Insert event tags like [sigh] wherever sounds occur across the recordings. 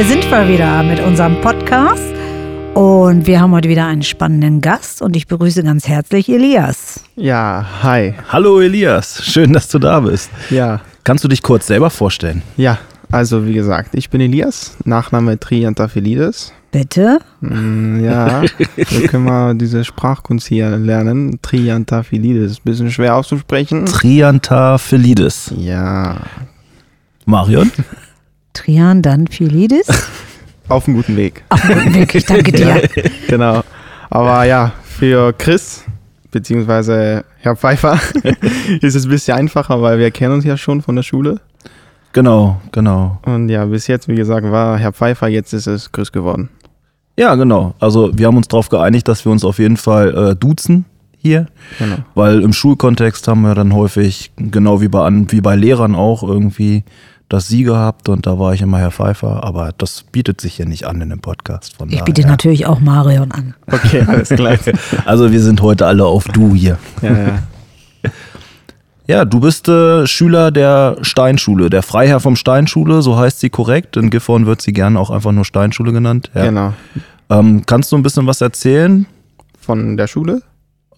hier sind wir wieder mit unserem Podcast und wir haben heute wieder einen spannenden Gast und ich begrüße ganz herzlich Elias. Ja, hi. Hallo Elias, schön, dass du da bist. Ja. Kannst du dich kurz selber vorstellen? Ja, also wie gesagt, ich bin Elias, Nachname Triantafilides. Bitte? Mm, ja, [laughs] wir können mal diese Sprachkunst hier lernen. Triantafilides, bisschen schwer auszusprechen. Triantafilides. Ja. Marion? [laughs] Trian, dann Philidis. [laughs] Auf einem guten Weg. Auf einem guten Weg, ich danke dir. [laughs] genau. Aber ja, für Chris, beziehungsweise Herr Pfeiffer, [laughs] ist es ein bisschen einfacher, weil wir kennen uns ja schon von der Schule. Genau, genau. Und ja, bis jetzt, wie gesagt, war Herr Pfeiffer, jetzt ist es Chris geworden. Ja, genau. Also wir haben uns darauf geeinigt, dass wir uns auf jeden Fall äh, duzen hier. Genau. Weil im Schulkontext haben wir dann häufig, genau wie bei, wie bei Lehrern auch, irgendwie das Sie gehabt und da war ich immer Herr Pfeiffer, aber das bietet sich hier nicht an in dem Podcast. Von ich biete natürlich auch Marion an. Okay, alles klar. [laughs] also wir sind heute alle auf Du hier. Ja, ja. Ja, du bist äh, Schüler der Steinschule, der Freiherr vom Steinschule, so heißt sie korrekt. In Gifhorn wird sie gerne auch einfach nur Steinschule genannt. Ja. Genau. Ähm, kannst du ein bisschen was erzählen? Von der Schule?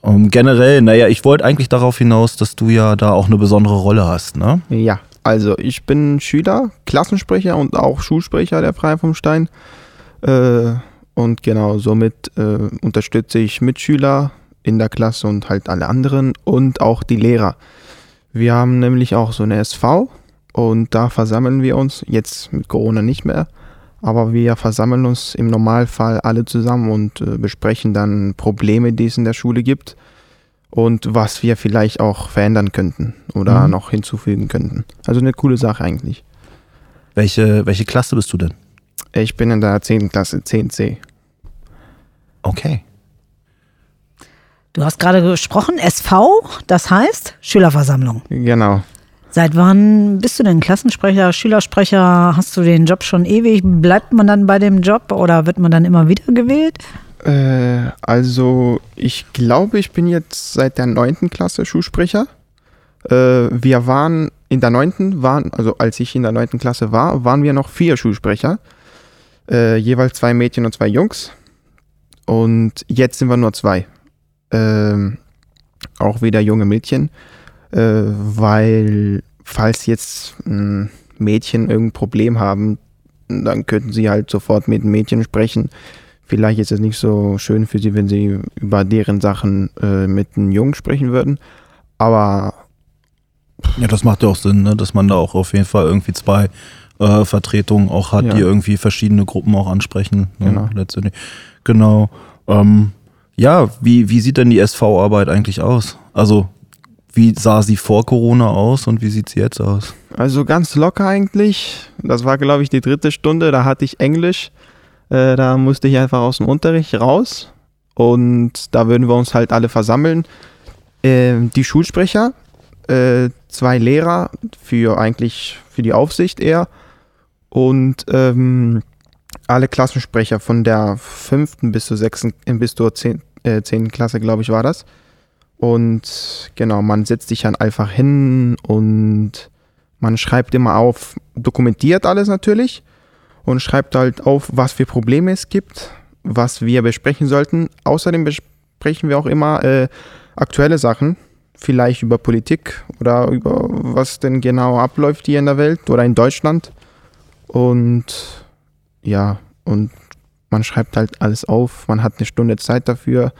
Um, ähm, generell, naja, ich wollte eigentlich darauf hinaus, dass du ja da auch eine besondere Rolle hast, ne? Ja, also ich bin Schüler, Klassensprecher und auch Schulsprecher der Freiherr vom Stein. Äh, und genau, somit äh, unterstütze ich Mitschüler in der Klasse und halt alle anderen und auch die Lehrer. Wir haben nämlich auch so eine SV und da versammeln wir uns, jetzt mit Corona nicht mehr, aber wir versammeln uns im Normalfall alle zusammen und äh, besprechen dann Probleme, die es in der Schule gibt und was wir vielleicht auch verändern könnten oder mhm. noch hinzufügen könnten. Also eine coole Sache eigentlich. Welche, welche Klasse bist du denn? Ich bin in der 10. Klasse, 10c. Okay. Du hast gerade gesprochen, SV, das heißt Schülerversammlung. Genau. Seit wann bist du denn Klassensprecher, Schülersprecher? Hast du den Job schon ewig? Bleibt man dann bei dem Job oder wird man dann immer wieder gewählt? Äh, also ich glaube, ich bin jetzt seit der 9. Klasse Schulsprecher. Äh, wir waren in der 9. waren, also als ich in der 9. Klasse war, waren wir noch vier Schulsprecher. Äh, jeweils zwei Mädchen und zwei Jungs. Und jetzt sind wir nur zwei äh, auch wieder junge Mädchen, äh, weil falls jetzt ein Mädchen irgendein Problem haben, dann könnten sie halt sofort mit einem Mädchen sprechen. Vielleicht ist es nicht so schön für sie, wenn sie über deren Sachen äh, mit einem Jungen sprechen würden. Aber. Ja, das macht ja auch Sinn, ne? dass man da auch auf jeden Fall irgendwie zwei äh, Vertretungen auch hat, ja. die irgendwie verschiedene Gruppen auch ansprechen. Ne? Genau. Letztendlich. Genau. Ähm, ja, wie, wie sieht denn die SV-Arbeit eigentlich aus? Also, wie sah sie vor Corona aus und wie sieht sie jetzt aus? Also ganz locker eigentlich. Das war, glaube ich, die dritte Stunde. Da hatte ich Englisch. Äh, da musste ich einfach aus dem Unterricht raus. Und da würden wir uns halt alle versammeln. Äh, die Schulsprecher, äh, zwei Lehrer für eigentlich für die Aufsicht eher. Und ähm, alle Klassensprecher von der fünften bis zur sechsten, äh, bis zur äh, zehnten Klasse, glaube ich, war das. Und genau, man setzt sich dann einfach hin und man schreibt immer auf, dokumentiert alles natürlich und schreibt halt auf, was für Probleme es gibt, was wir besprechen sollten. Außerdem besprechen wir auch immer äh, aktuelle Sachen, vielleicht über Politik oder über was denn genau abläuft hier in der Welt oder in Deutschland. Und ja, und man schreibt halt alles auf, man hat eine Stunde Zeit dafür,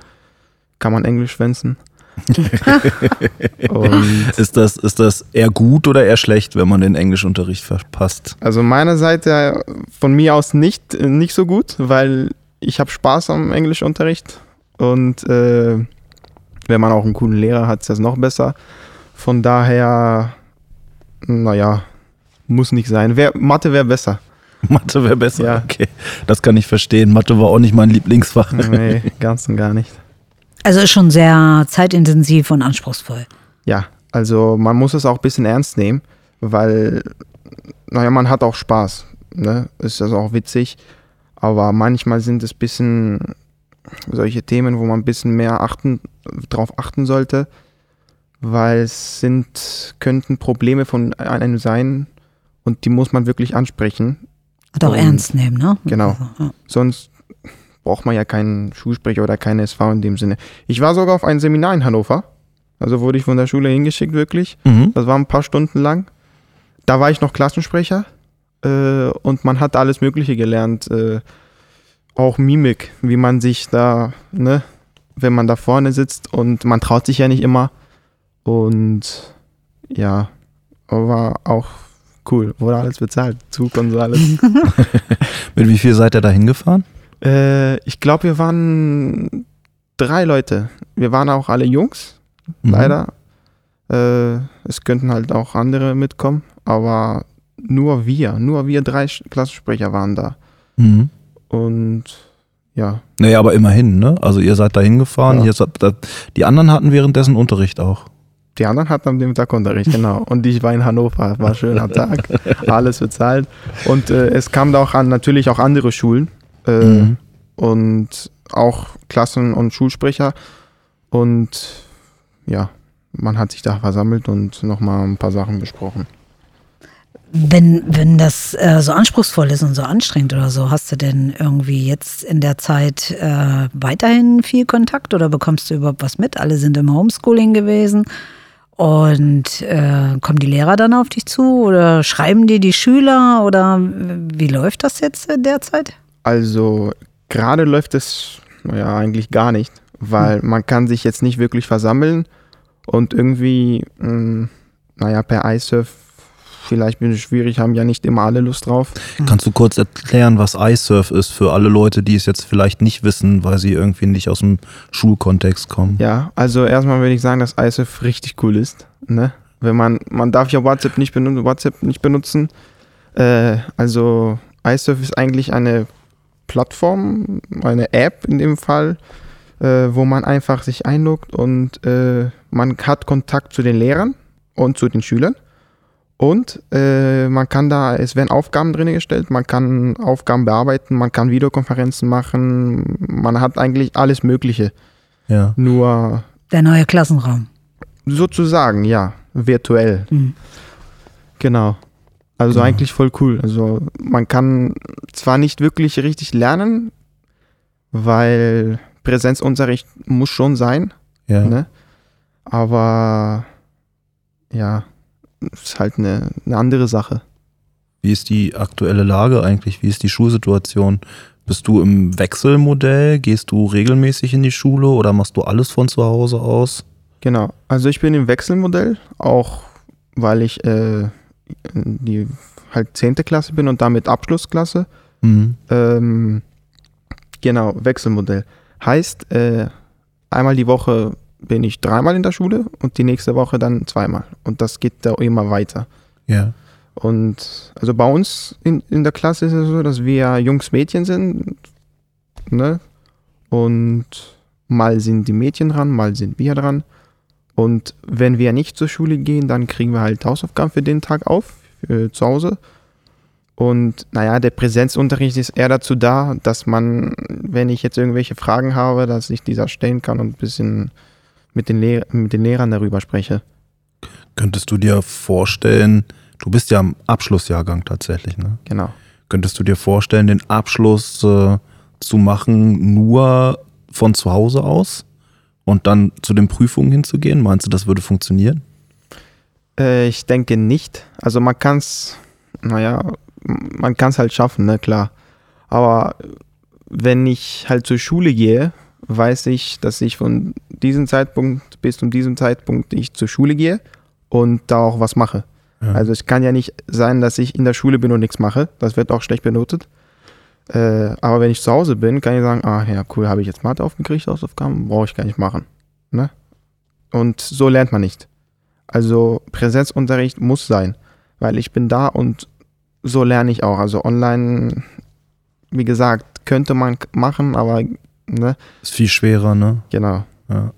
kann man Englisch schwänzen. [laughs] ist, das, ist das eher gut oder eher schlecht, wenn man den Englischunterricht verpasst? Also meiner Seite von mir aus nicht, nicht so gut, weil ich habe Spaß am Englischunterricht und äh, wenn man auch einen coolen Lehrer hat, ist das noch besser. Von daher, naja, muss nicht sein. Wär, Mathe wäre besser. [laughs] Mathe wäre besser. Ja. Okay, das kann ich verstehen. Mathe war auch nicht mein Lieblingsfach. Nee, [laughs] ganz und gar nicht. Also ist schon sehr zeitintensiv und anspruchsvoll. Ja, also man muss es auch ein bisschen ernst nehmen, weil, naja, man hat auch Spaß. Ne? Ist also auch witzig. Aber manchmal sind es ein bisschen solche Themen, wo man ein bisschen mehr achten, drauf achten sollte, weil es sind, könnten Probleme von einem sein und die muss man wirklich ansprechen Und auch und, ernst nehmen, ne? Genau. Also, ja. Sonst braucht man ja keinen Schulsprecher oder keine SV in dem Sinne. Ich war sogar auf ein Seminar in Hannover. Also wurde ich von der Schule hingeschickt, wirklich. Mhm. Das war ein paar Stunden lang. Da war ich noch Klassensprecher äh, und man hat alles Mögliche gelernt. Äh, auch Mimik, wie man sich da, ne, wenn man da vorne sitzt und man traut sich ja nicht immer. Und ja, war auch cool. Wurde alles bezahlt. Zug und so alles. [laughs] [laughs] Mit wie viel seid ihr da hingefahren? Äh, ich glaube, wir waren drei Leute. Wir waren auch alle Jungs, mhm. leider. Äh, es könnten halt auch andere mitkommen, aber nur wir, nur wir drei Klassensprecher waren da. Mhm. Und ja. Naja, aber immerhin, ne? Also ihr seid da hingefahren, ja. die anderen hatten währenddessen Unterricht auch. Die anderen hatten am dem Tag Unterricht, genau. [laughs] Und ich war in Hannover, war ein schöner Tag, [laughs] alles bezahlt. Und äh, es kamen da auch an, natürlich auch andere Schulen äh, mhm. und auch Klassen- und Schulsprecher. Und ja, man hat sich da versammelt und nochmal ein paar Sachen besprochen. Wenn, wenn das äh, so anspruchsvoll ist und so anstrengend oder so, hast du denn irgendwie jetzt in der Zeit äh, weiterhin viel Kontakt oder bekommst du überhaupt was mit? Alle sind im Homeschooling gewesen. Und äh, kommen die Lehrer dann auf dich zu oder schreiben dir die Schüler oder wie läuft das jetzt derzeit? Also gerade läuft es ja eigentlich gar nicht, weil hm. man kann sich jetzt nicht wirklich versammeln und irgendwie, mh, hm, naja, per iSurf vielleicht bin ich schwierig, haben ja nicht immer alle Lust drauf. Kannst du kurz erklären, was iSurf ist für alle Leute, die es jetzt vielleicht nicht wissen, weil sie irgendwie nicht aus dem Schulkontext kommen? Ja, also erstmal würde ich sagen, dass iSurf richtig cool ist. Ne? Wenn man, man darf ja WhatsApp nicht benutzen, WhatsApp nicht benutzen. Äh, also iSurf ist eigentlich eine Plattform, eine App in dem Fall, äh, wo man einfach sich einloggt und äh, man hat Kontakt zu den Lehrern und zu den Schülern. Und äh, man kann da, es werden Aufgaben drin gestellt, man kann Aufgaben bearbeiten, man kann Videokonferenzen machen, man hat eigentlich alles Mögliche. Ja. Nur. Der neue Klassenraum. Sozusagen, ja. Virtuell. Mhm. Genau. Also ja. eigentlich voll cool. Also man kann zwar nicht wirklich richtig lernen, weil Präsenzunterricht muss schon sein. Ja. Ne? Aber ja, ist halt eine, eine andere Sache. Wie ist die aktuelle Lage eigentlich? Wie ist die Schulsituation? Bist du im Wechselmodell? Gehst du regelmäßig in die Schule oder machst du alles von zu Hause aus? Genau, also ich bin im Wechselmodell, auch weil ich äh, die halt 10. Klasse bin und damit Abschlussklasse. Mhm. Ähm, genau, Wechselmodell. Heißt, äh, einmal die Woche bin ich dreimal in der Schule und die nächste Woche dann zweimal. Und das geht da immer weiter. Ja. Und also bei uns in, in der Klasse ist es so, dass wir Jungs-Mädchen sind. Ne? Und mal sind die Mädchen dran, mal sind wir dran. Und wenn wir nicht zur Schule gehen, dann kriegen wir halt Hausaufgaben für den Tag auf, zu Hause. Und naja, der Präsenzunterricht ist eher dazu da, dass man, wenn ich jetzt irgendwelche Fragen habe, dass ich dieser stellen kann und ein bisschen mit den, Lehr mit den Lehrern darüber spreche. Könntest du dir vorstellen, du bist ja im Abschlussjahrgang tatsächlich, ne? Genau. Könntest du dir vorstellen, den Abschluss äh, zu machen nur von zu Hause aus und dann zu den Prüfungen hinzugehen? Meinst du, das würde funktionieren? Äh, ich denke nicht. Also man kann es, naja, man kann es halt schaffen, ne, klar. Aber wenn ich halt zur Schule gehe weiß ich, dass ich von diesem Zeitpunkt bis zu diesem Zeitpunkt ich zur Schule gehe und da auch was mache. Ja. Also es kann ja nicht sein, dass ich in der Schule bin und nichts mache. Das wird auch schlecht benotet. Äh, aber wenn ich zu Hause bin, kann ich sagen, ah ja, cool, habe ich jetzt Mathe aufgekriegt, Hausaufgaben, brauche ich gar nicht machen. Ne? Und so lernt man nicht. Also Präsenzunterricht muss sein, weil ich bin da und so lerne ich auch. Also online, wie gesagt, könnte man machen, aber Ne? Ist viel schwerer, ne? Genau. Ja.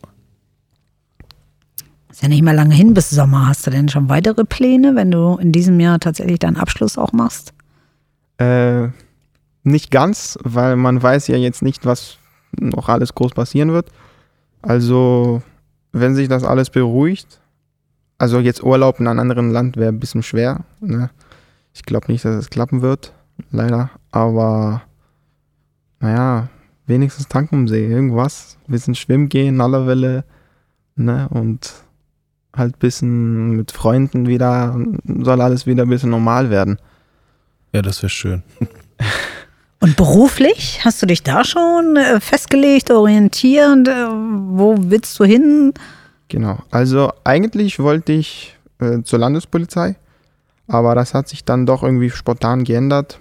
Ist ja nicht mehr lange hin bis Sommer. Hast du denn schon weitere Pläne, wenn du in diesem Jahr tatsächlich deinen Abschluss auch machst? Äh, nicht ganz, weil man weiß ja jetzt nicht, was noch alles groß passieren wird. Also, wenn sich das alles beruhigt, also jetzt Urlaub in einem anderen Land wäre ein bisschen schwer. Ne? Ich glaube nicht, dass es klappen wird. leider. Aber naja, wenigstens tanken am See, irgendwas. Ein bisschen schwimmen gehen, Welle, ne? Und halt ein bisschen mit Freunden wieder, soll alles wieder ein bisschen normal werden. Ja, das wäre schön. [laughs] Und beruflich? Hast du dich da schon äh, festgelegt, orientierend? Äh, wo willst du hin? Genau. Also eigentlich wollte ich äh, zur Landespolizei, aber das hat sich dann doch irgendwie spontan geändert.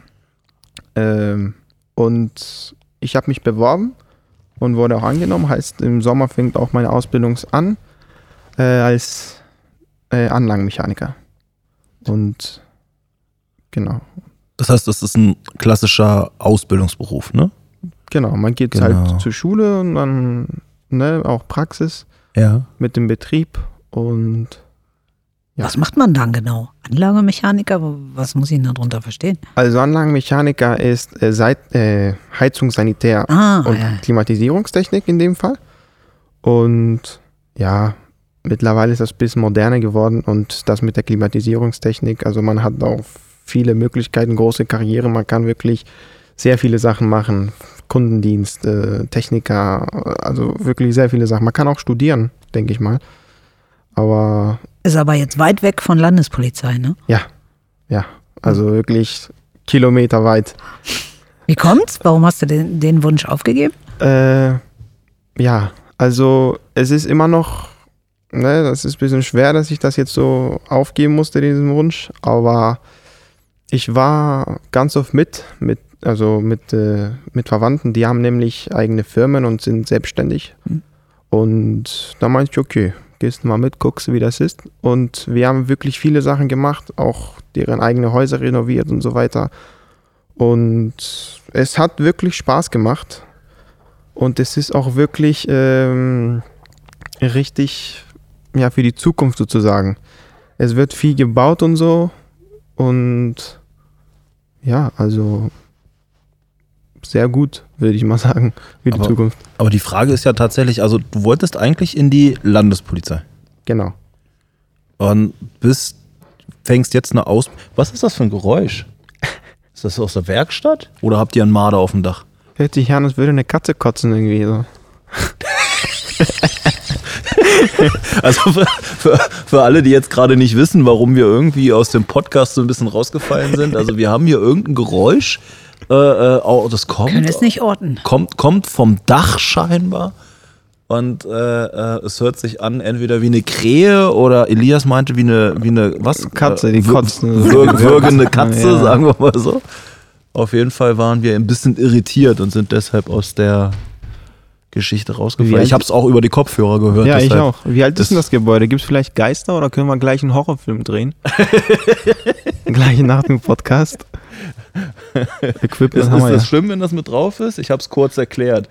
Ähm, und ich habe mich beworben und wurde auch angenommen. Heißt, im Sommer fängt auch meine Ausbildung an äh, als äh, Anlagenmechaniker. Und genau. Das heißt, das ist ein klassischer Ausbildungsberuf, ne? Genau, man geht halt genau. halt zur Schule und dann ne, auch Praxis ja. mit dem Betrieb und ja. Was macht man dann genau? Anlagemechaniker? Was muss ich denn darunter verstehen? Also Anlagenmechaniker ist äh, Seit, äh, Heizung, Sanitär ah, und ja. Klimatisierungstechnik in dem Fall. Und ja, mittlerweile ist das ein bisschen moderner geworden und das mit der Klimatisierungstechnik, also man hat auch viele Möglichkeiten, große Karriere, man kann wirklich sehr viele Sachen machen. Kundendienst, äh, Techniker, also wirklich sehr viele Sachen. Man kann auch studieren, denke ich mal. Aber. Ist aber jetzt weit weg von Landespolizei, ne? Ja, ja. Also wirklich kilometerweit. Wie kommt's? Warum hast du den, den Wunsch aufgegeben? Äh, ja, also es ist immer noch, ne, das ist ein bisschen schwer, dass ich das jetzt so aufgeben musste, diesen Wunsch. Aber ich war ganz oft mit, mit also mit, äh, mit Verwandten, die haben nämlich eigene Firmen und sind selbstständig. Mhm. Und da meinte ich, okay, gehst du mal mit, guckst, wie das ist. Und wir haben wirklich viele Sachen gemacht, auch deren eigene Häuser renoviert und so weiter. Und es hat wirklich Spaß gemacht. Und es ist auch wirklich ähm, richtig, ja, für die Zukunft sozusagen. Es wird viel gebaut und so. Und ja, also sehr gut, würde ich mal sagen, für die aber, Zukunft. Aber die Frage ist ja tatsächlich, also du wolltest eigentlich in die Landespolizei. Genau. Und bist, fängst jetzt eine Aus. Was ist das für ein Geräusch? [laughs] Ist das aus der Werkstatt? Oder habt ihr einen Marder auf dem Dach? Hört sich an, als würde eine Katze kotzen irgendwie so. [laughs] [laughs] also für, für, für, alle, die jetzt gerade nicht wissen, warum wir irgendwie aus dem Podcast so ein bisschen rausgefallen sind. Also wir haben hier irgendein Geräusch, äh, äh, oh, das kommt. Können es nicht orten. Kommt, kommt vom Dach scheinbar. Und äh, äh, es hört sich an, entweder wie eine Krähe oder Elias meinte wie eine, wie eine was? Katze, die kotzt. Wir, würgende [laughs] Katze, ja. sagen wir mal so. Auf jeden Fall waren wir ein bisschen irritiert und sind deshalb aus der Geschichte rausgefallen. Ich habe es auch über die Kopfhörer gehört. Ja, ich auch. Wie alt ist denn das Gebäude? Gibt es vielleicht Geister oder können wir gleich einen Horrorfilm drehen? [laughs] gleich nach dem Podcast. Equipment ist, haben ist das ja. schlimm, wenn das mit drauf ist? Ich habe es kurz erklärt.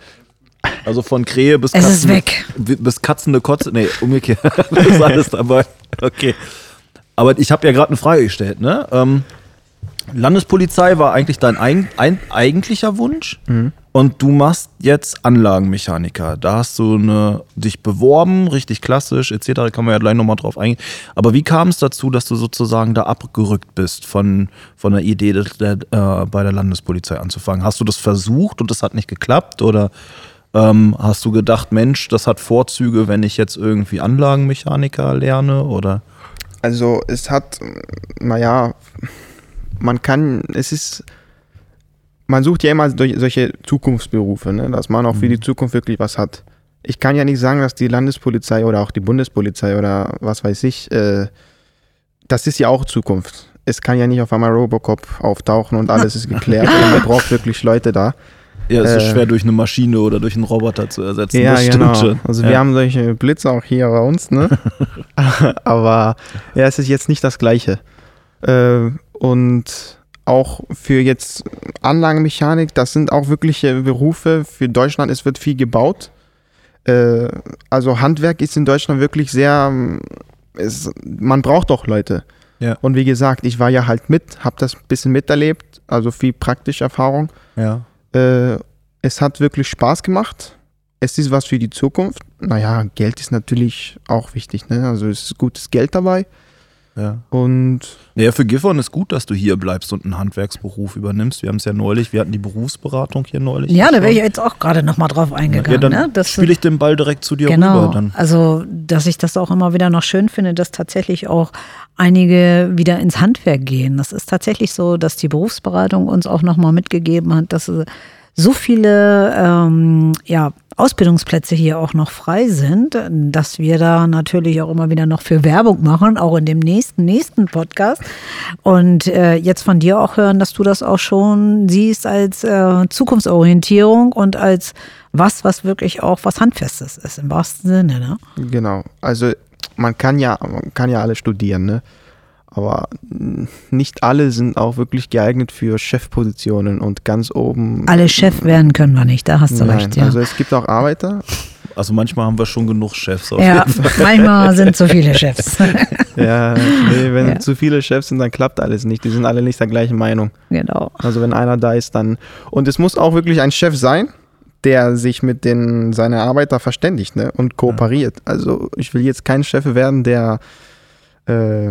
Also von Krähe bis es ist weg. bis katzende Kotze. Nee, umgekehrt. [laughs] das ist alles dabei. Okay. Aber ich habe ja gerade eine Frage gestellt, ne? Ähm, Landespolizei war eigentlich dein ein, ein eigentlicher Wunsch mhm. Und du machst jetzt Anlagenmechaniker. Da hast du eine, dich beworben, richtig klassisch etc. Kann man ja gleich nochmal drauf eingehen. Aber wie kam es dazu, dass du sozusagen da abgerückt bist von, von der Idee, der, äh, bei der Landespolizei anzufangen? Hast du das versucht und das hat nicht geklappt oder ähm, hast du gedacht, Mensch, das hat Vorzüge, wenn ich jetzt irgendwie Anlagenmechaniker lerne oder? Also es hat, naja, man kann, es ist, man sucht ja immer solche Zukunftsberufe, ne? dass man auch für die mhm. Zukunft wirklich was hat. Ich kann ja nicht sagen, dass die Landespolizei oder auch die Bundespolizei oder was weiß ich, äh, das ist ja auch Zukunft. Es kann ja nicht auf einmal Robocop auftauchen und alles ist geklärt. [laughs] man braucht wirklich Leute da. Ja, es ist äh, schwer durch eine Maschine oder durch einen Roboter zu ersetzen. Ja, genau. Schon. Also ja. wir haben solche Blitze auch hier bei uns, ne? [laughs] Aber ja, es ist jetzt nicht das Gleiche. Äh, und auch für jetzt Anlagenmechanik, das sind auch wirkliche Berufe für Deutschland. Es wird viel gebaut. Äh, also Handwerk ist in Deutschland wirklich sehr, es, man braucht doch Leute. Ja. Und wie gesagt, ich war ja halt mit, habe das ein bisschen miterlebt, also viel praktische Erfahrung. Ja. Äh, es hat wirklich Spaß gemacht. Es ist was für die Zukunft. Naja, Geld ist natürlich auch wichtig. Ne? Also es ist gutes Geld dabei. Ja. Und ja, für Gifhorn ist gut, dass du hier bleibst und einen Handwerksberuf übernimmst. Wir haben es ja neulich, wir hatten die Berufsberatung hier neulich. Ja, da wäre ich jetzt auch gerade nochmal drauf eingegangen. Ja, dann ne? spiele ich den Ball direkt zu dir genau, rüber. Dann. Also, dass ich das auch immer wieder noch schön finde, dass tatsächlich auch einige wieder ins Handwerk gehen. Das ist tatsächlich so, dass die Berufsberatung uns auch nochmal mitgegeben hat, dass so viele ähm, ja, Ausbildungsplätze hier auch noch frei sind, dass wir da natürlich auch immer wieder noch für Werbung machen, auch in dem nächsten, nächsten Podcast. Und äh, jetzt von dir auch hören, dass du das auch schon siehst als äh, Zukunftsorientierung und als was, was wirklich auch was Handfestes ist, im wahrsten Sinne. Ne? Genau. Also man kann ja, man kann ja alle studieren, ne? Aber nicht alle sind auch wirklich geeignet für Chefpositionen und ganz oben. Alle Chef werden können wir nicht, da hast du Nein, recht. Ja. Also es gibt auch Arbeiter. Also manchmal haben wir schon genug Chefs. ja, manchmal sind zu viele [laughs] Chefs. ja, nee, wenn ja. zu viele Chefs sind, dann klappt alles nicht. Die sind alle nicht der gleichen Meinung. Genau. Also wenn einer da ist, dann. Und es muss auch wirklich ein Chef sein, der sich mit den seinen Arbeiter verständigt ne, und kooperiert. Also ich will jetzt kein Chef werden, der äh,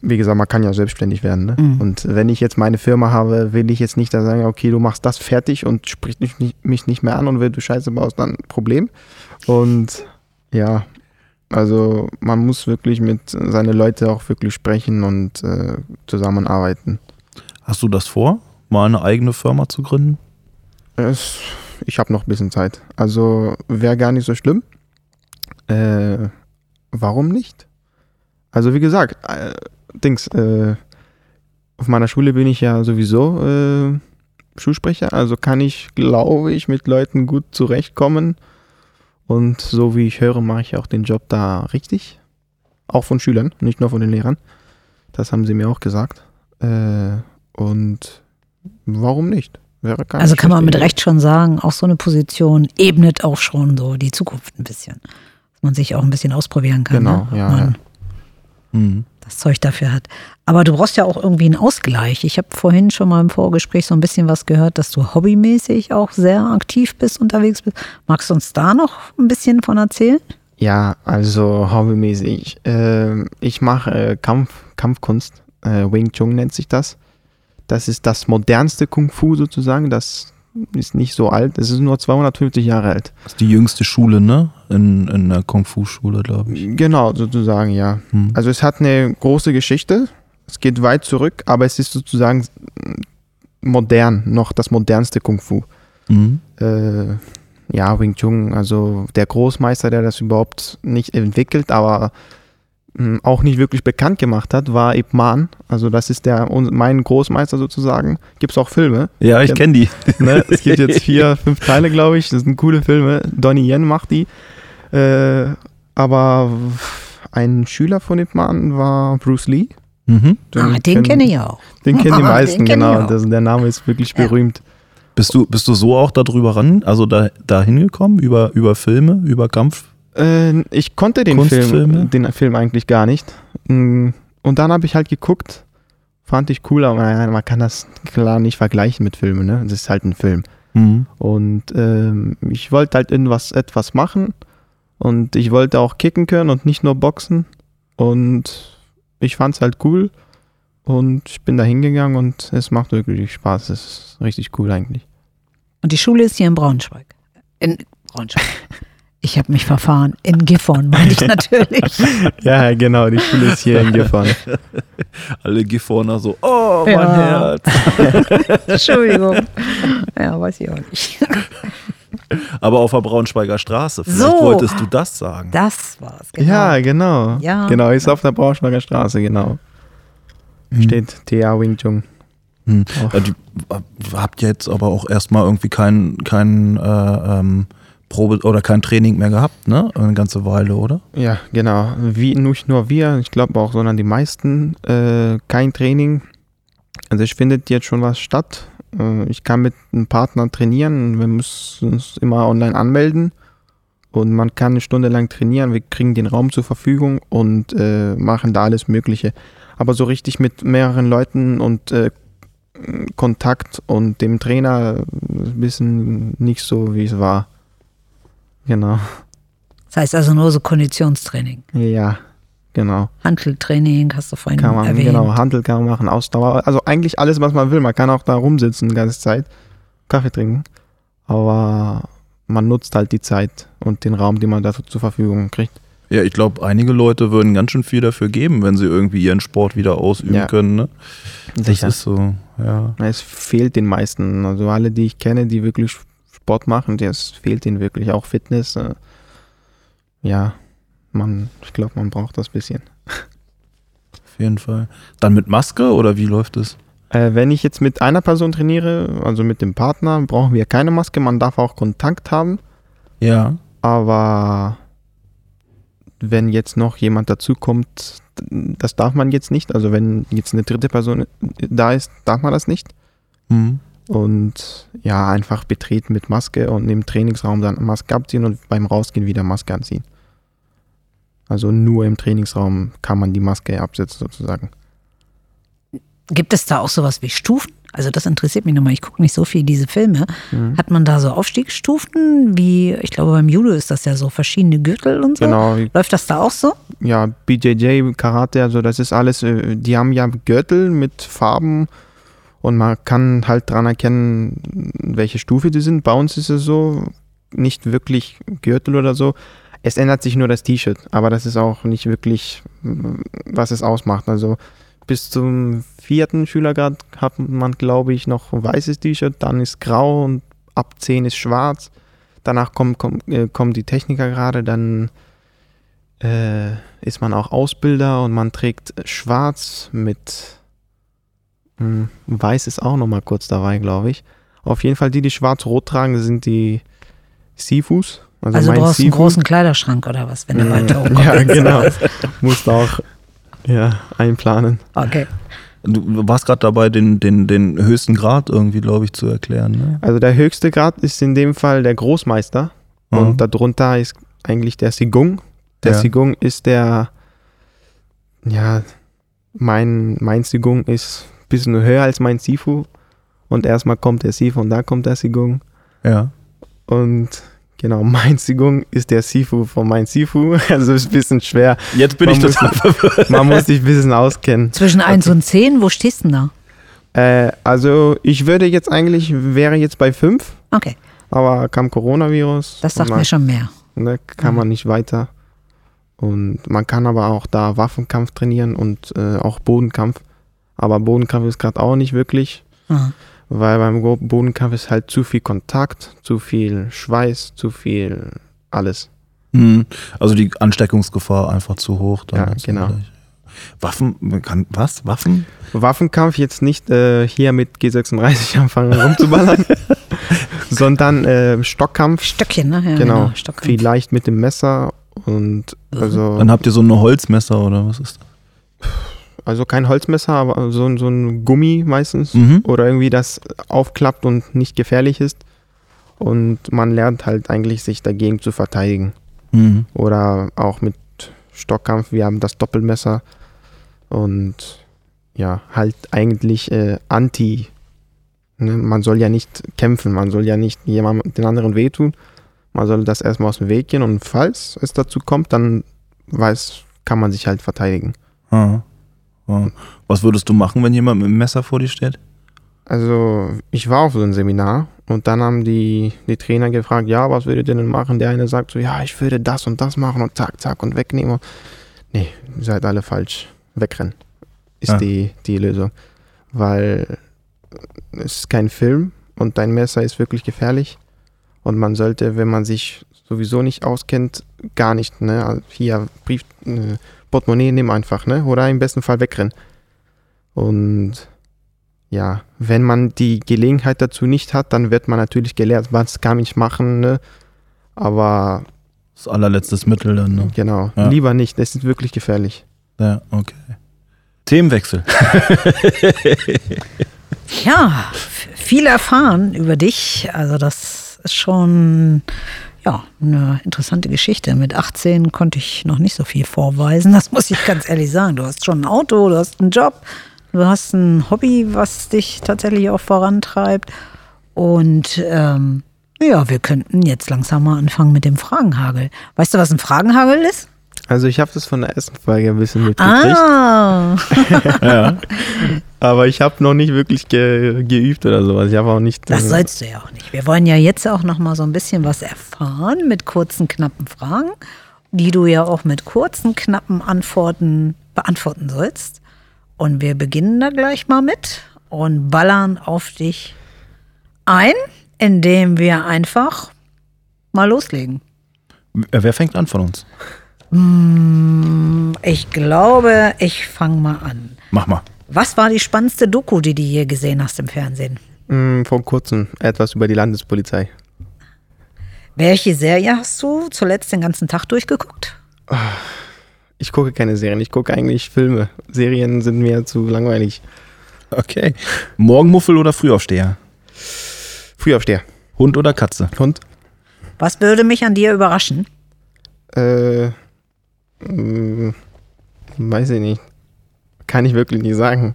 wie gesagt, man kann ja selbstständig werden. Ne? Mhm. Und wenn ich jetzt meine Firma habe, will ich jetzt nicht da sagen, okay, du machst das fertig und sprichst mich nicht, mich nicht mehr an und wenn du Scheiße baust, dann Problem. Und ja, also man muss wirklich mit seinen Leuten auch wirklich sprechen und äh, zusammenarbeiten. Hast du das vor, mal eine eigene Firma zu gründen? Es, ich habe noch ein bisschen Zeit. Also wäre gar nicht so schlimm. Äh, warum nicht? Also wie gesagt, äh, Dings, äh, auf meiner Schule bin ich ja sowieso äh, Schulsprecher, also kann ich, glaube ich, mit Leuten gut zurechtkommen. Und so wie ich höre, mache ich auch den Job da richtig. Auch von Schülern, nicht nur von den Lehrern. Das haben sie mir auch gesagt. Äh, und warum nicht? Wäre gar also kann man mit Recht schon sagen, auch so eine Position ebnet auch schon so die Zukunft ein bisschen. Dass man sich auch ein bisschen ausprobieren kann. Genau, ne? ja. Man, ja. Mhm das Zeug dafür hat. Aber du brauchst ja auch irgendwie einen Ausgleich. Ich habe vorhin schon mal im Vorgespräch so ein bisschen was gehört, dass du hobbymäßig auch sehr aktiv bist, unterwegs bist. Magst du uns da noch ein bisschen von erzählen? Ja, also hobbymäßig. Äh, ich mache äh, Kampf, Kampfkunst. Äh, Wing Chun nennt sich das. Das ist das modernste Kung Fu sozusagen. Das ist nicht so alt. Es ist nur 250 Jahre alt. Das ist die jüngste Schule, ne? In, in der Kung-Fu-Schule, glaube ich. Genau, sozusagen, ja. Hm. Also es hat eine große Geschichte. Es geht weit zurück, aber es ist sozusagen modern, noch das modernste Kung-Fu. Mhm. Äh, ja, Wing Chun, also der Großmeister, der das überhaupt nicht entwickelt, aber auch nicht wirklich bekannt gemacht hat, war Ip Man. Also das ist der mein Großmeister sozusagen. Gibt es auch Filme. Ja, ich kenne die. [laughs] Ne? Es gibt jetzt vier, [laughs] fünf Teile, glaube ich. Das sind coole Filme. Donnie Yen macht die. Äh, aber ein Schüler von Ip Man war Bruce Lee. Mhm. Den, ah, den kenne ich auch. Den kennen die [laughs] meisten, genau. Das, der Name ist wirklich ja. berühmt. Bist du, bist du so auch darüber ran, also da, da hingekommen, über, über Filme, über Kampf? Äh, ich konnte den Film, den Film eigentlich gar nicht. Mm, und dann habe ich halt geguckt, fand ich cool, aber man kann das klar nicht vergleichen mit Filmen, ne? Das ist halt ein Film. Mhm. Und ähm, ich wollte halt irgendwas etwas machen und ich wollte auch kicken können und nicht nur boxen. Und ich fand es halt cool und ich bin da hingegangen und es macht wirklich Spaß. Es ist richtig cool eigentlich. Und die Schule ist hier in Braunschweig. In Braunschweig. [laughs] Ich habe mich verfahren. In Gifhorn, meine ich [laughs] natürlich. ja, genau, die Schule ist hier in Gifhorn. [laughs] Alle Gifhorner so, oh, mein ja. Herz. [laughs] Entschuldigung. Ja, weiß ich auch nicht. Aber auf der Braunschweiger Straße. Vielleicht so, wolltest du das sagen. Das war's, genau. Ja, genau. Ja. Genau, ist auf der Braunschweiger Straße, genau. Hm. Steht TA Wing Chun. Hm. Ja, die, habt jetzt aber auch erstmal irgendwie keinen kein, äh, ähm, Probe oder kein Training mehr gehabt, ne? Eine ganze Weile, oder? Ja, genau. Wie nicht nur wir, ich glaube auch, sondern die meisten äh, kein Training. Also es findet jetzt schon was statt. Äh, ich kann mit einem Partner trainieren. Wir müssen uns immer online anmelden und man kann eine Stunde lang trainieren. Wir kriegen den Raum zur Verfügung und äh, machen da alles Mögliche. Aber so richtig mit mehreren Leuten und äh, Kontakt und dem Trainer ein bisschen nicht so, wie es war. Genau. Das heißt also nur so Konditionstraining. Ja, Genau. Handeltraining hast du vorhin kann man, erwähnt. Genau, Handel kann man machen, Ausdauer. Also eigentlich alles, was man will. Man kann auch da rumsitzen die ganze Zeit, Kaffee trinken. Aber man nutzt halt die Zeit und den Raum, den man dafür zur Verfügung kriegt. Ja, ich glaube, einige Leute würden ganz schön viel dafür geben, wenn sie irgendwie ihren Sport wieder ausüben ja. können. Ne? Das ist so, ja. Es fehlt den meisten. Also alle, die ich kenne, die wirklich Sport machen, es fehlt ihnen wirklich auch Fitness. Äh, ja, man, ich glaube, man braucht das bisschen. Auf jeden Fall. Dann mit Maske oder wie läuft es? Äh, wenn ich jetzt mit einer Person trainiere, also mit dem Partner, brauchen wir keine Maske. Man darf auch Kontakt haben. Ja. Aber wenn jetzt noch jemand dazukommt, das darf man jetzt nicht. Also wenn jetzt eine dritte Person da ist, darf man das nicht. Mhm. Und ja, einfach betreten mit Maske und im Trainingsraum dann Maske abziehen und beim Rausgehen wieder Maske anziehen. Also nur im Trainingsraum kann man die Maske absetzen sozusagen. Gibt es da auch sowas wie Stufen? Also das interessiert mich nochmal. Ich gucke nicht so viel diese Filme. Mhm. Hat man da so Aufstiegsstufen? Wie, ich glaube, beim Judo ist das ja so verschiedene Gürtel und so. Genau. Läuft das da auch so? Ja, BJJ, Karate, also das ist alles, äh, die haben ja Gürtel mit Farben und man kann halt dran erkennen, welche Stufe die sind. Bei uns ist es so, nicht wirklich Gürtel oder so. Es ändert sich nur das T-Shirt, aber das ist auch nicht wirklich, was es ausmacht. Also bis zum vierten Schülergrad hat man, glaube ich, noch ein weißes T-Shirt, dann ist grau und ab 10 ist schwarz. Danach kommen, kommen, äh, kommen die Techniker gerade, dann äh, ist man auch Ausbilder und man trägt schwarz mit hm, weiß ist auch nochmal kurz dabei, glaube ich. Auf jeden Fall die, die schwarz-rot tragen, sind die Sifus. Also, also du brauchst Sifu. einen großen Kleiderschrank oder was, wenn du weiter [laughs] hochkommst. Ja, genau. Musst auch ja, einplanen. Okay. Du warst gerade dabei, den, den, den höchsten Grad irgendwie, glaube ich, zu erklären. Ne? Also der höchste Grad ist in dem Fall der Großmeister. Mhm. Und darunter ist eigentlich der Sigung. Der ja. Sigung ist der, ja, mein, mein Sigung ist bisschen höher als mein Sifu. Und erstmal kommt der Sifu und da kommt der Sigung. Ja. Und Genau, [laughs] mein Sigung ist der Sifu von mein Sifu. [laughs] Also ist ein bisschen schwer. Jetzt bin man ich total verwirrt. Man muss sich ein bisschen auskennen. Zwischen 1 und 10, wo stehst du denn da? Äh, also ich würde jetzt eigentlich, wäre jetzt bei 5. Okay. Aber kam Coronavirus. Das sagt man, mir schon mehr. Ne, kann mhm. man nicht weiter. Und man kann aber auch da Waffenkampf trainieren und äh, auch Bodenkampf. Aber Bodenkampf ist gerade auch nicht wirklich. Mhm weil beim Bodenkampf ist halt zu viel Kontakt, zu viel Schweiß, zu viel alles. Mhm. Also die Ansteckungsgefahr einfach zu hoch. ja, genau. Waffen, kann, was? Waffen? Waffenkampf jetzt nicht äh, hier mit G36 anfangen rumzuballern, [laughs] sondern äh, Stockkampf. Stöckchen, ne? Ja, genau. genau Vielleicht mit dem Messer und also. Dann habt ihr so ein Holzmesser oder was ist das? Also kein Holzmesser, aber so, so ein Gummi meistens. Mhm. Oder irgendwie das aufklappt und nicht gefährlich ist. Und man lernt halt eigentlich, sich dagegen zu verteidigen. Mhm. Oder auch mit Stockkampf. Wir haben das Doppelmesser. Und ja, halt eigentlich äh, anti. Ne? Man soll ja nicht kämpfen, man soll ja nicht jemandem den anderen wehtun. Man soll das erstmal aus dem Weg gehen und falls es dazu kommt, dann weiß, kann man sich halt verteidigen. Mhm. Was würdest du machen, wenn jemand mit einem Messer vor dir steht? Also, ich war auf so einem Seminar und dann haben die, die Trainer gefragt, ja, was würdet ihr denn machen? Der eine sagt so, ja, ich würde das und das machen und zack, zack und wegnehmen. Nee, ihr seid alle falsch. Wegrennen ist ja. die, die Lösung. Weil es ist kein Film und dein Messer ist wirklich gefährlich. Und man sollte, wenn man sich sowieso nicht auskennt, gar nicht, ne, also hier Brief, äh, Portemonnaie nimm einfach, ne? Oder im besten Fall wegrennen. Und ja, wenn man die Gelegenheit dazu nicht hat, dann wird man natürlich gelehrt, was kann ich machen, ne? Aber. Das allerletztes Mittel dann, ne? Genau. Ja. Lieber nicht, das ist wirklich gefährlich. Ja, okay. Themenwechsel. [laughs] ja, viel erfahren über dich. Also, das ist schon ja, eine interessante Geschichte. Mit 18 konnte ich noch nicht so viel vorweisen, das muss ich ganz ehrlich sagen. Du hast schon ein Auto, du hast einen Job, du hast ein Hobby, was dich tatsächlich auch vorantreibt. Und ähm, ja, wir könnten jetzt langsam mal anfangen mit dem Fragenhagel. Weißt du, was ein Fragenhagel ist? Also ich habe das von der ersten Folge ein bisschen mitgekriegt. Ah. [laughs] ja. Aber ich habe noch nicht wirklich ge geübt oder sowas. Ich habe auch nicht. Das äh, sollst du ja auch nicht. Wir wollen ja jetzt auch noch mal so ein bisschen was erfahren mit kurzen, knappen Fragen, die du ja auch mit kurzen, knappen Antworten beantworten sollst. Und wir beginnen da gleich mal mit und ballern auf dich ein, indem wir einfach mal loslegen. Wer fängt an von uns? Hm, ich glaube, ich fange mal an. Mach mal. Was war die spannendste Doku, die du je gesehen hast im Fernsehen? Hm, vor kurzem etwas über die Landespolizei. Welche Serie hast du zuletzt den ganzen Tag durchgeguckt? Ich gucke keine Serien, ich gucke eigentlich Filme. Serien sind mir zu langweilig. Okay. Morgenmuffel oder Frühaufsteher? Frühaufsteher. Hund oder Katze? Hund. Was würde mich an dir überraschen? Äh, hm, weiß ich nicht. Kann ich wirklich nicht sagen.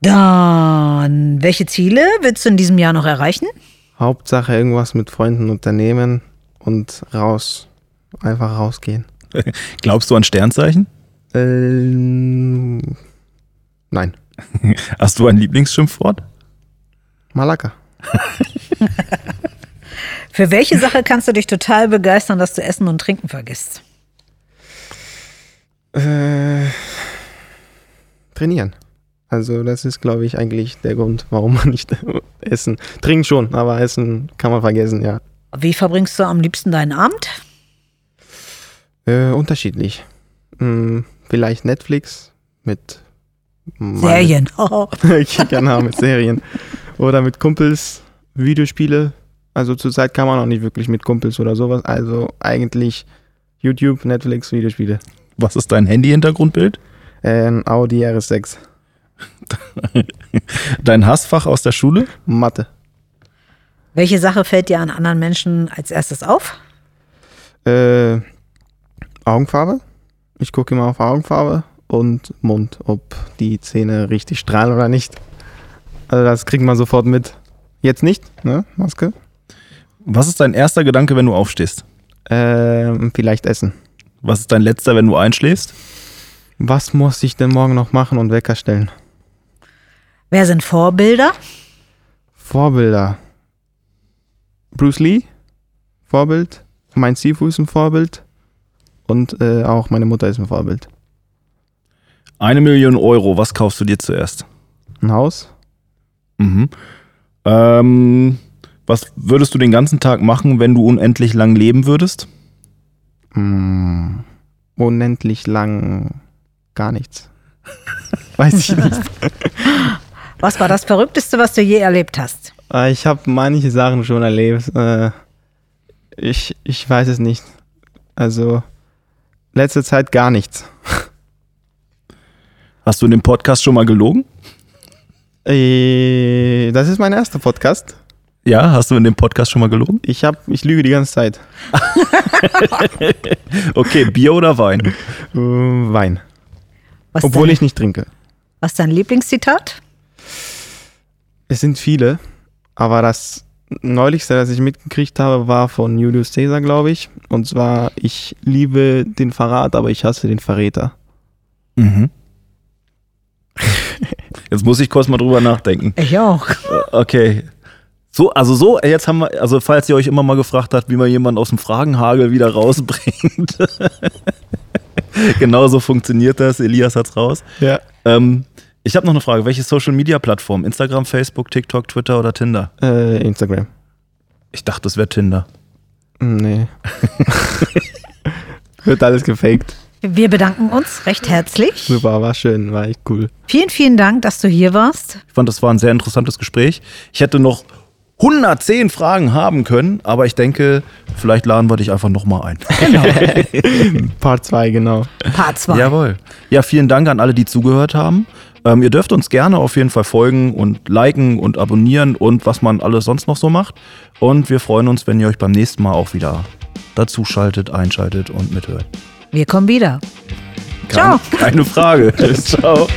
Dann, welche Ziele willst du in diesem Jahr noch erreichen? Hauptsache irgendwas mit Freunden unternehmen und raus. Einfach rausgehen. [laughs] Glaubst du an Sternzeichen? Ähm, nein. [laughs] Hast du ein Lieblingsschimpfwort? Malaka. [laughs] Für welche Sache kannst du dich total begeistern, dass du Essen und Trinken vergisst? Äh, trainieren. Also das ist, glaube ich, eigentlich der Grund, warum man nicht [laughs] essen. Trinken schon, aber essen kann man vergessen, ja. Wie verbringst du am liebsten deinen Abend? Äh, unterschiedlich. Hm, vielleicht Netflix mit Serien. [laughs] Oh. genau, mit Serien. [laughs] Oder mit Kumpels, Videospiele. Also zurzeit kann man auch nicht wirklich mit Kumpels oder sowas. Also eigentlich YouTube, Netflix, Videospiele. Was ist dein Handy-Hintergrundbild? Ein Audi RS6. [laughs] Dein Hassfach aus der Schule? Mathe. Welche Sache fällt dir an anderen Menschen als erstes auf? Äh, Augenfarbe. Ich gucke immer auf Augenfarbe und Mund, ob die Zähne richtig strahlen oder nicht. Also das kriegt man sofort mit. Jetzt nicht, ne? Maske. Was ist dein erster Gedanke, wenn du aufstehst? Ähm, vielleicht essen. Was ist dein letzter, wenn du einschläfst? Was muss ich denn morgen noch machen und Wecker stellen? Wer sind Vorbilder? Vorbilder. Bruce Lee, Vorbild. Mein Sifu ist ein Vorbild. Und äh, auch meine Mutter ist ein Vorbild. Eine Million Euro, was kaufst du dir zuerst? Ein Haus. Mhm. Ähm, was würdest du den ganzen Tag machen, wenn du unendlich lang leben würdest? Mm, unendlich lang gar nichts. [laughs] Weiß ich nicht. Was war das Verrückteste, was du je erlebt hast? Äh, ich habe manche Sachen schon erlebt. Äh, ich, ich weiß es nicht. Also, letzte Zeit gar nichts. Hast du in dem Podcast schon mal gelogen? Äh, das ist mein erster Podcast. Ja, hast du in dem Podcast schon mal gelogen? Ich, hab, ich lüge die ganze Zeit. [laughs] okay, Bier oder Wein? Äh, Wein. Was Obwohl denn? ich nicht trinke. Was ist dein Lieblingszitat? Es sind viele, aber das neulichste, das ich mitgekriegt habe, war von Julius Caesar, glaube ich. Und zwar, ich liebe den Verrat, aber ich hasse den Verräter. Mhm. [laughs] Jetzt muss ich kurz mal drüber nachdenken. Ich auch. Okay. So, also so, jetzt haben wir, also falls ihr euch immer mal gefragt habt, wie man jemanden aus dem Fragenhagel wieder rausbringt. [laughs] Genauso funktioniert das. Elias hat's raus. Ja. Ähm, ich habe noch eine Frage. Welche Social Media Plattform? Instagram, Facebook, TikTok, Twitter oder Tinder? Äh, Instagram. Ich dachte, das wäre Tinder. Nee. [laughs] Wird alles gefaked. Wir bedanken uns recht herzlich. Super, war schön, war echt cool. Vielen, vielen Dank, dass du hier warst. Ich fand, das war ein sehr interessantes Gespräch. Ich hätte noch 110 Fragen haben können, aber ich denke, vielleicht laden wir dich einfach nochmal ein. Genau. [laughs] Part 2, genau. Part 2. Jawohl. Ja, vielen Dank an alle, die zugehört haben. Ähm, ihr dürft uns gerne auf jeden Fall folgen und liken und abonnieren und was man alles sonst noch so macht. Und wir freuen uns, wenn ihr euch beim nächsten Mal auch wieder dazu schaltet, einschaltet und mithört. Wir kommen wieder. Ciao. Keine Frage. [laughs] Ciao.